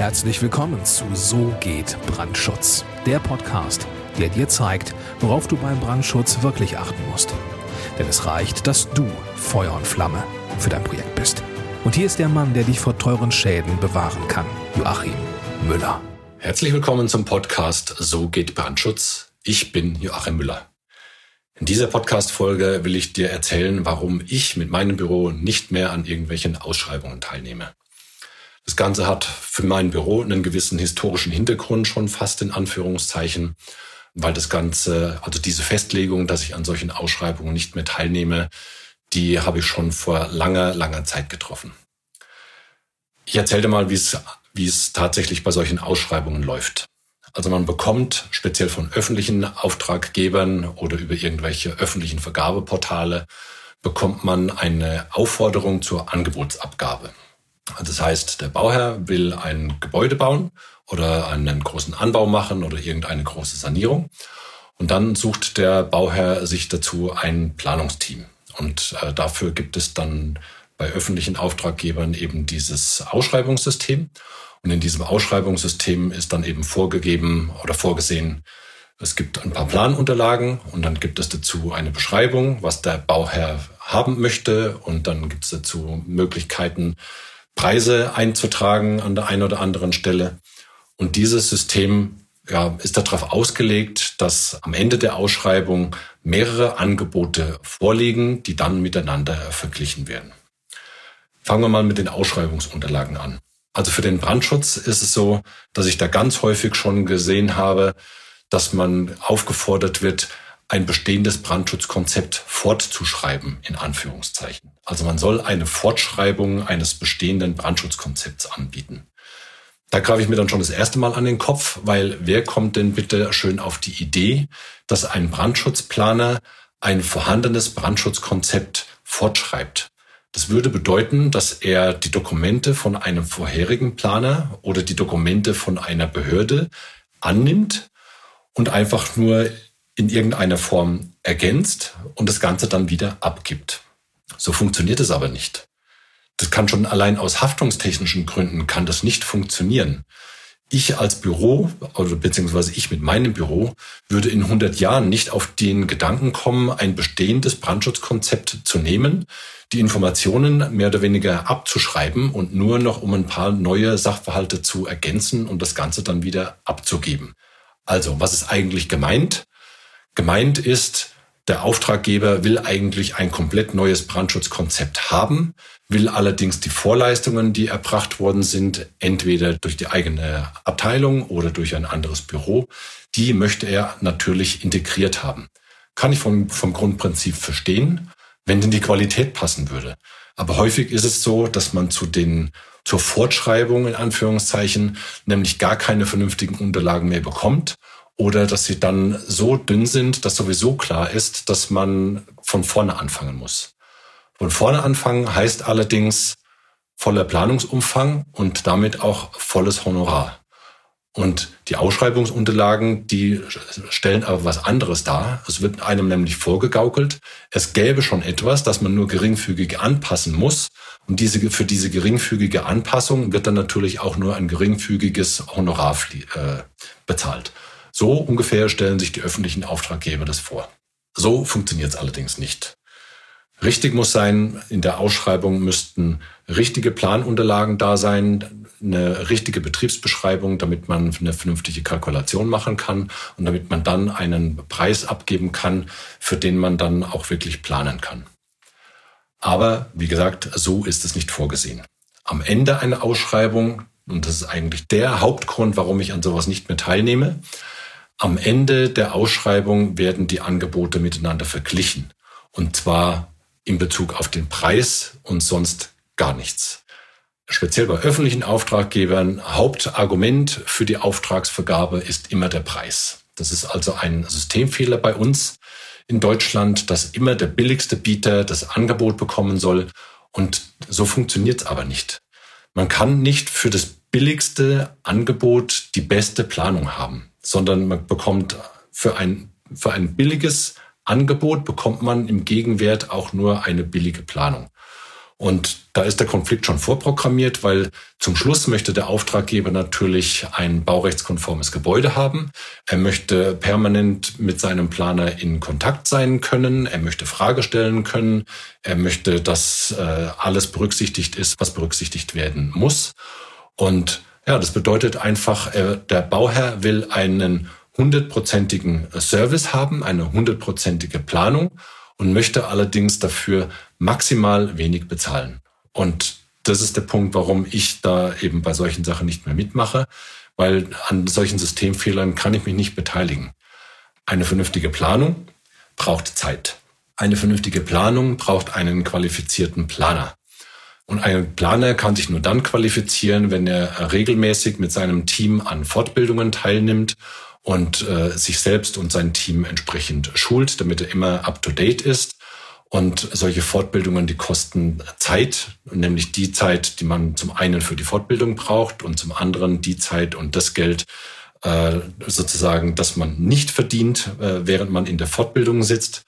Herzlich willkommen zu So geht Brandschutz, der Podcast, der dir zeigt, worauf du beim Brandschutz wirklich achten musst. Denn es reicht, dass du Feuer und Flamme für dein Projekt bist. Und hier ist der Mann, der dich vor teuren Schäden bewahren kann, Joachim Müller. Herzlich willkommen zum Podcast So geht Brandschutz. Ich bin Joachim Müller. In dieser Podcast-Folge will ich dir erzählen, warum ich mit meinem Büro nicht mehr an irgendwelchen Ausschreibungen teilnehme. Das Ganze hat für mein Büro einen gewissen historischen Hintergrund schon fast in Anführungszeichen, weil das Ganze, also diese Festlegung, dass ich an solchen Ausschreibungen nicht mehr teilnehme, die habe ich schon vor langer, langer Zeit getroffen. Ich erzähle dir mal, wie es, wie es tatsächlich bei solchen Ausschreibungen läuft. Also man bekommt speziell von öffentlichen Auftraggebern oder über irgendwelche öffentlichen Vergabeportale bekommt man eine Aufforderung zur Angebotsabgabe. Das heißt, der Bauherr will ein Gebäude bauen oder einen großen Anbau machen oder irgendeine große Sanierung. Und dann sucht der Bauherr sich dazu ein Planungsteam. Und äh, dafür gibt es dann bei öffentlichen Auftraggebern eben dieses Ausschreibungssystem. Und in diesem Ausschreibungssystem ist dann eben vorgegeben oder vorgesehen, es gibt ein paar Planunterlagen und dann gibt es dazu eine Beschreibung, was der Bauherr haben möchte. Und dann gibt es dazu Möglichkeiten, Preise einzutragen an der einen oder anderen Stelle. Und dieses System ja, ist darauf ausgelegt, dass am Ende der Ausschreibung mehrere Angebote vorliegen, die dann miteinander verglichen werden. Fangen wir mal mit den Ausschreibungsunterlagen an. Also für den Brandschutz ist es so, dass ich da ganz häufig schon gesehen habe, dass man aufgefordert wird, ein bestehendes Brandschutzkonzept fortzuschreiben, in Anführungszeichen. Also man soll eine Fortschreibung eines bestehenden Brandschutzkonzepts anbieten. Da greife ich mir dann schon das erste Mal an den Kopf, weil wer kommt denn bitte schön auf die Idee, dass ein Brandschutzplaner ein vorhandenes Brandschutzkonzept fortschreibt? Das würde bedeuten, dass er die Dokumente von einem vorherigen Planer oder die Dokumente von einer Behörde annimmt und einfach nur in irgendeiner Form ergänzt und das Ganze dann wieder abgibt. So funktioniert es aber nicht. Das kann schon allein aus haftungstechnischen Gründen kann das nicht funktionieren. Ich als Büro oder beziehungsweise ich mit meinem Büro würde in 100 Jahren nicht auf den Gedanken kommen, ein bestehendes Brandschutzkonzept zu nehmen, die Informationen mehr oder weniger abzuschreiben und nur noch um ein paar neue Sachverhalte zu ergänzen und das Ganze dann wieder abzugeben. Also, was ist eigentlich gemeint? Gemeint ist, der Auftraggeber will eigentlich ein komplett neues Brandschutzkonzept haben, will allerdings die Vorleistungen, die erbracht worden sind, entweder durch die eigene Abteilung oder durch ein anderes Büro, die möchte er natürlich integriert haben. Kann ich vom, vom Grundprinzip verstehen, wenn denn die Qualität passen würde. Aber häufig ist es so, dass man zu den zur Fortschreibung in Anführungszeichen nämlich gar keine vernünftigen Unterlagen mehr bekommt oder dass sie dann so dünn sind, dass sowieso klar ist, dass man von vorne anfangen muss. Von vorne anfangen heißt allerdings voller Planungsumfang und damit auch volles Honorar. Und die Ausschreibungsunterlagen, die stellen aber was anderes dar. Es wird einem nämlich vorgegaukelt, es gäbe schon etwas, das man nur geringfügig anpassen muss. Und diese, für diese geringfügige Anpassung wird dann natürlich auch nur ein geringfügiges Honorar äh, bezahlt. So ungefähr stellen sich die öffentlichen Auftraggeber das vor. So funktioniert es allerdings nicht. Richtig muss sein, in der Ausschreibung müssten richtige Planunterlagen da sein, eine richtige Betriebsbeschreibung, damit man eine vernünftige Kalkulation machen kann und damit man dann einen Preis abgeben kann, für den man dann auch wirklich planen kann. Aber wie gesagt, so ist es nicht vorgesehen. Am Ende einer Ausschreibung, und das ist eigentlich der Hauptgrund, warum ich an sowas nicht mehr teilnehme, am Ende der Ausschreibung werden die Angebote miteinander verglichen. Und zwar in Bezug auf den Preis und sonst gar nichts. Speziell bei öffentlichen Auftraggebern, Hauptargument für die Auftragsvergabe ist immer der Preis. Das ist also ein Systemfehler bei uns in Deutschland, dass immer der billigste Bieter das Angebot bekommen soll. Und so funktioniert es aber nicht. Man kann nicht für das billigste Angebot die beste Planung haben sondern man bekommt für ein, für ein billiges Angebot bekommt man im Gegenwert auch nur eine billige Planung. Und da ist der Konflikt schon vorprogrammiert, weil zum Schluss möchte der Auftraggeber natürlich ein baurechtskonformes Gebäude haben. Er möchte permanent mit seinem Planer in Kontakt sein können. Er möchte Frage stellen können. Er möchte, dass äh, alles berücksichtigt ist, was berücksichtigt werden muss. Und ja, das bedeutet einfach, äh, der Bauherr will einen hundertprozentigen Service haben, eine hundertprozentige Planung und möchte allerdings dafür maximal wenig bezahlen. Und das ist der Punkt, warum ich da eben bei solchen Sachen nicht mehr mitmache, weil an solchen Systemfehlern kann ich mich nicht beteiligen. Eine vernünftige Planung braucht Zeit. Eine vernünftige Planung braucht einen qualifizierten Planer. Und ein Planer kann sich nur dann qualifizieren, wenn er regelmäßig mit seinem Team an Fortbildungen teilnimmt und äh, sich selbst und sein Team entsprechend schult, damit er immer up-to-date ist. Und solche Fortbildungen, die kosten Zeit, nämlich die Zeit, die man zum einen für die Fortbildung braucht und zum anderen die Zeit und das Geld äh, sozusagen, das man nicht verdient, äh, während man in der Fortbildung sitzt.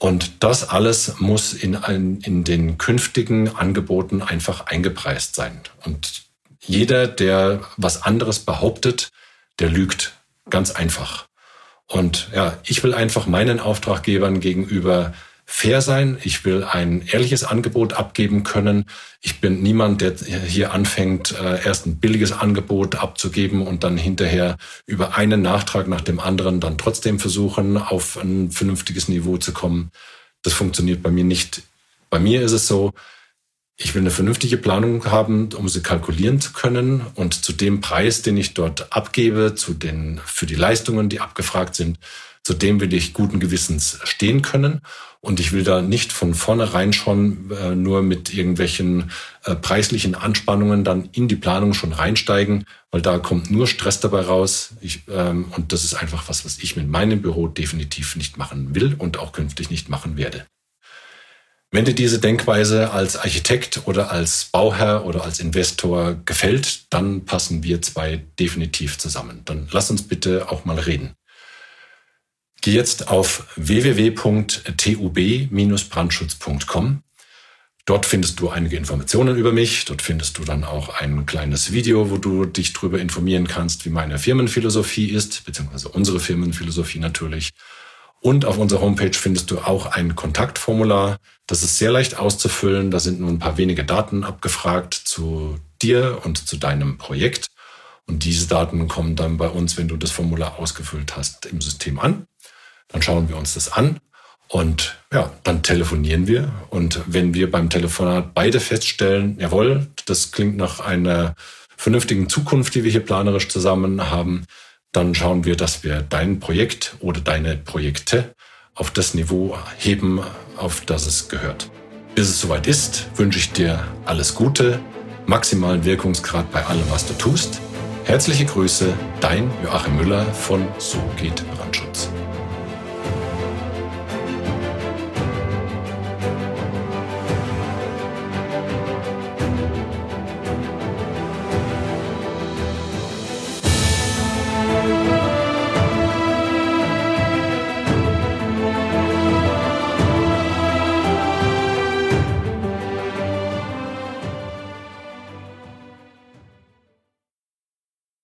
Und das alles muss in, ein, in den künftigen Angeboten einfach eingepreist sein. Und jeder, der was anderes behauptet, der lügt. Ganz einfach. Und ja, ich will einfach meinen Auftraggebern gegenüber fair sein. Ich will ein ehrliches Angebot abgeben können. Ich bin niemand, der hier anfängt, äh, erst ein billiges Angebot abzugeben und dann hinterher über einen Nachtrag nach dem anderen dann trotzdem versuchen, auf ein vernünftiges Niveau zu kommen. Das funktioniert bei mir nicht. Bei mir ist es so, ich will eine vernünftige Planung haben, um sie kalkulieren zu können. Und zu dem Preis, den ich dort abgebe, zu den, für die Leistungen, die abgefragt sind, zu dem will ich guten Gewissens stehen können. Und ich will da nicht von vornherein schon äh, nur mit irgendwelchen äh, preislichen Anspannungen dann in die Planung schon reinsteigen, weil da kommt nur Stress dabei raus. Ich, ähm, und das ist einfach was, was ich mit meinem Büro definitiv nicht machen will und auch künftig nicht machen werde. Wenn dir diese Denkweise als Architekt oder als Bauherr oder als Investor gefällt, dann passen wir zwei definitiv zusammen. Dann lass uns bitte auch mal reden. Geh jetzt auf www.tub-brandschutz.com. Dort findest du einige Informationen über mich. Dort findest du dann auch ein kleines Video, wo du dich darüber informieren kannst, wie meine Firmenphilosophie ist, beziehungsweise unsere Firmenphilosophie natürlich. Und auf unserer Homepage findest du auch ein Kontaktformular. Das ist sehr leicht auszufüllen. Da sind nur ein paar wenige Daten abgefragt zu dir und zu deinem Projekt. Und diese Daten kommen dann bei uns, wenn du das Formular ausgefüllt hast, im System an. Dann schauen wir uns das an und ja, dann telefonieren wir. Und wenn wir beim Telefonat beide feststellen, jawohl, das klingt nach einer vernünftigen Zukunft, die wir hier planerisch zusammen haben, dann schauen wir, dass wir dein Projekt oder deine Projekte auf das Niveau heben, auf das es gehört. Bis es soweit ist, wünsche ich dir alles Gute, maximalen Wirkungsgrad bei allem, was du tust. Herzliche Grüße, dein Joachim Müller von So geht Brandschutz.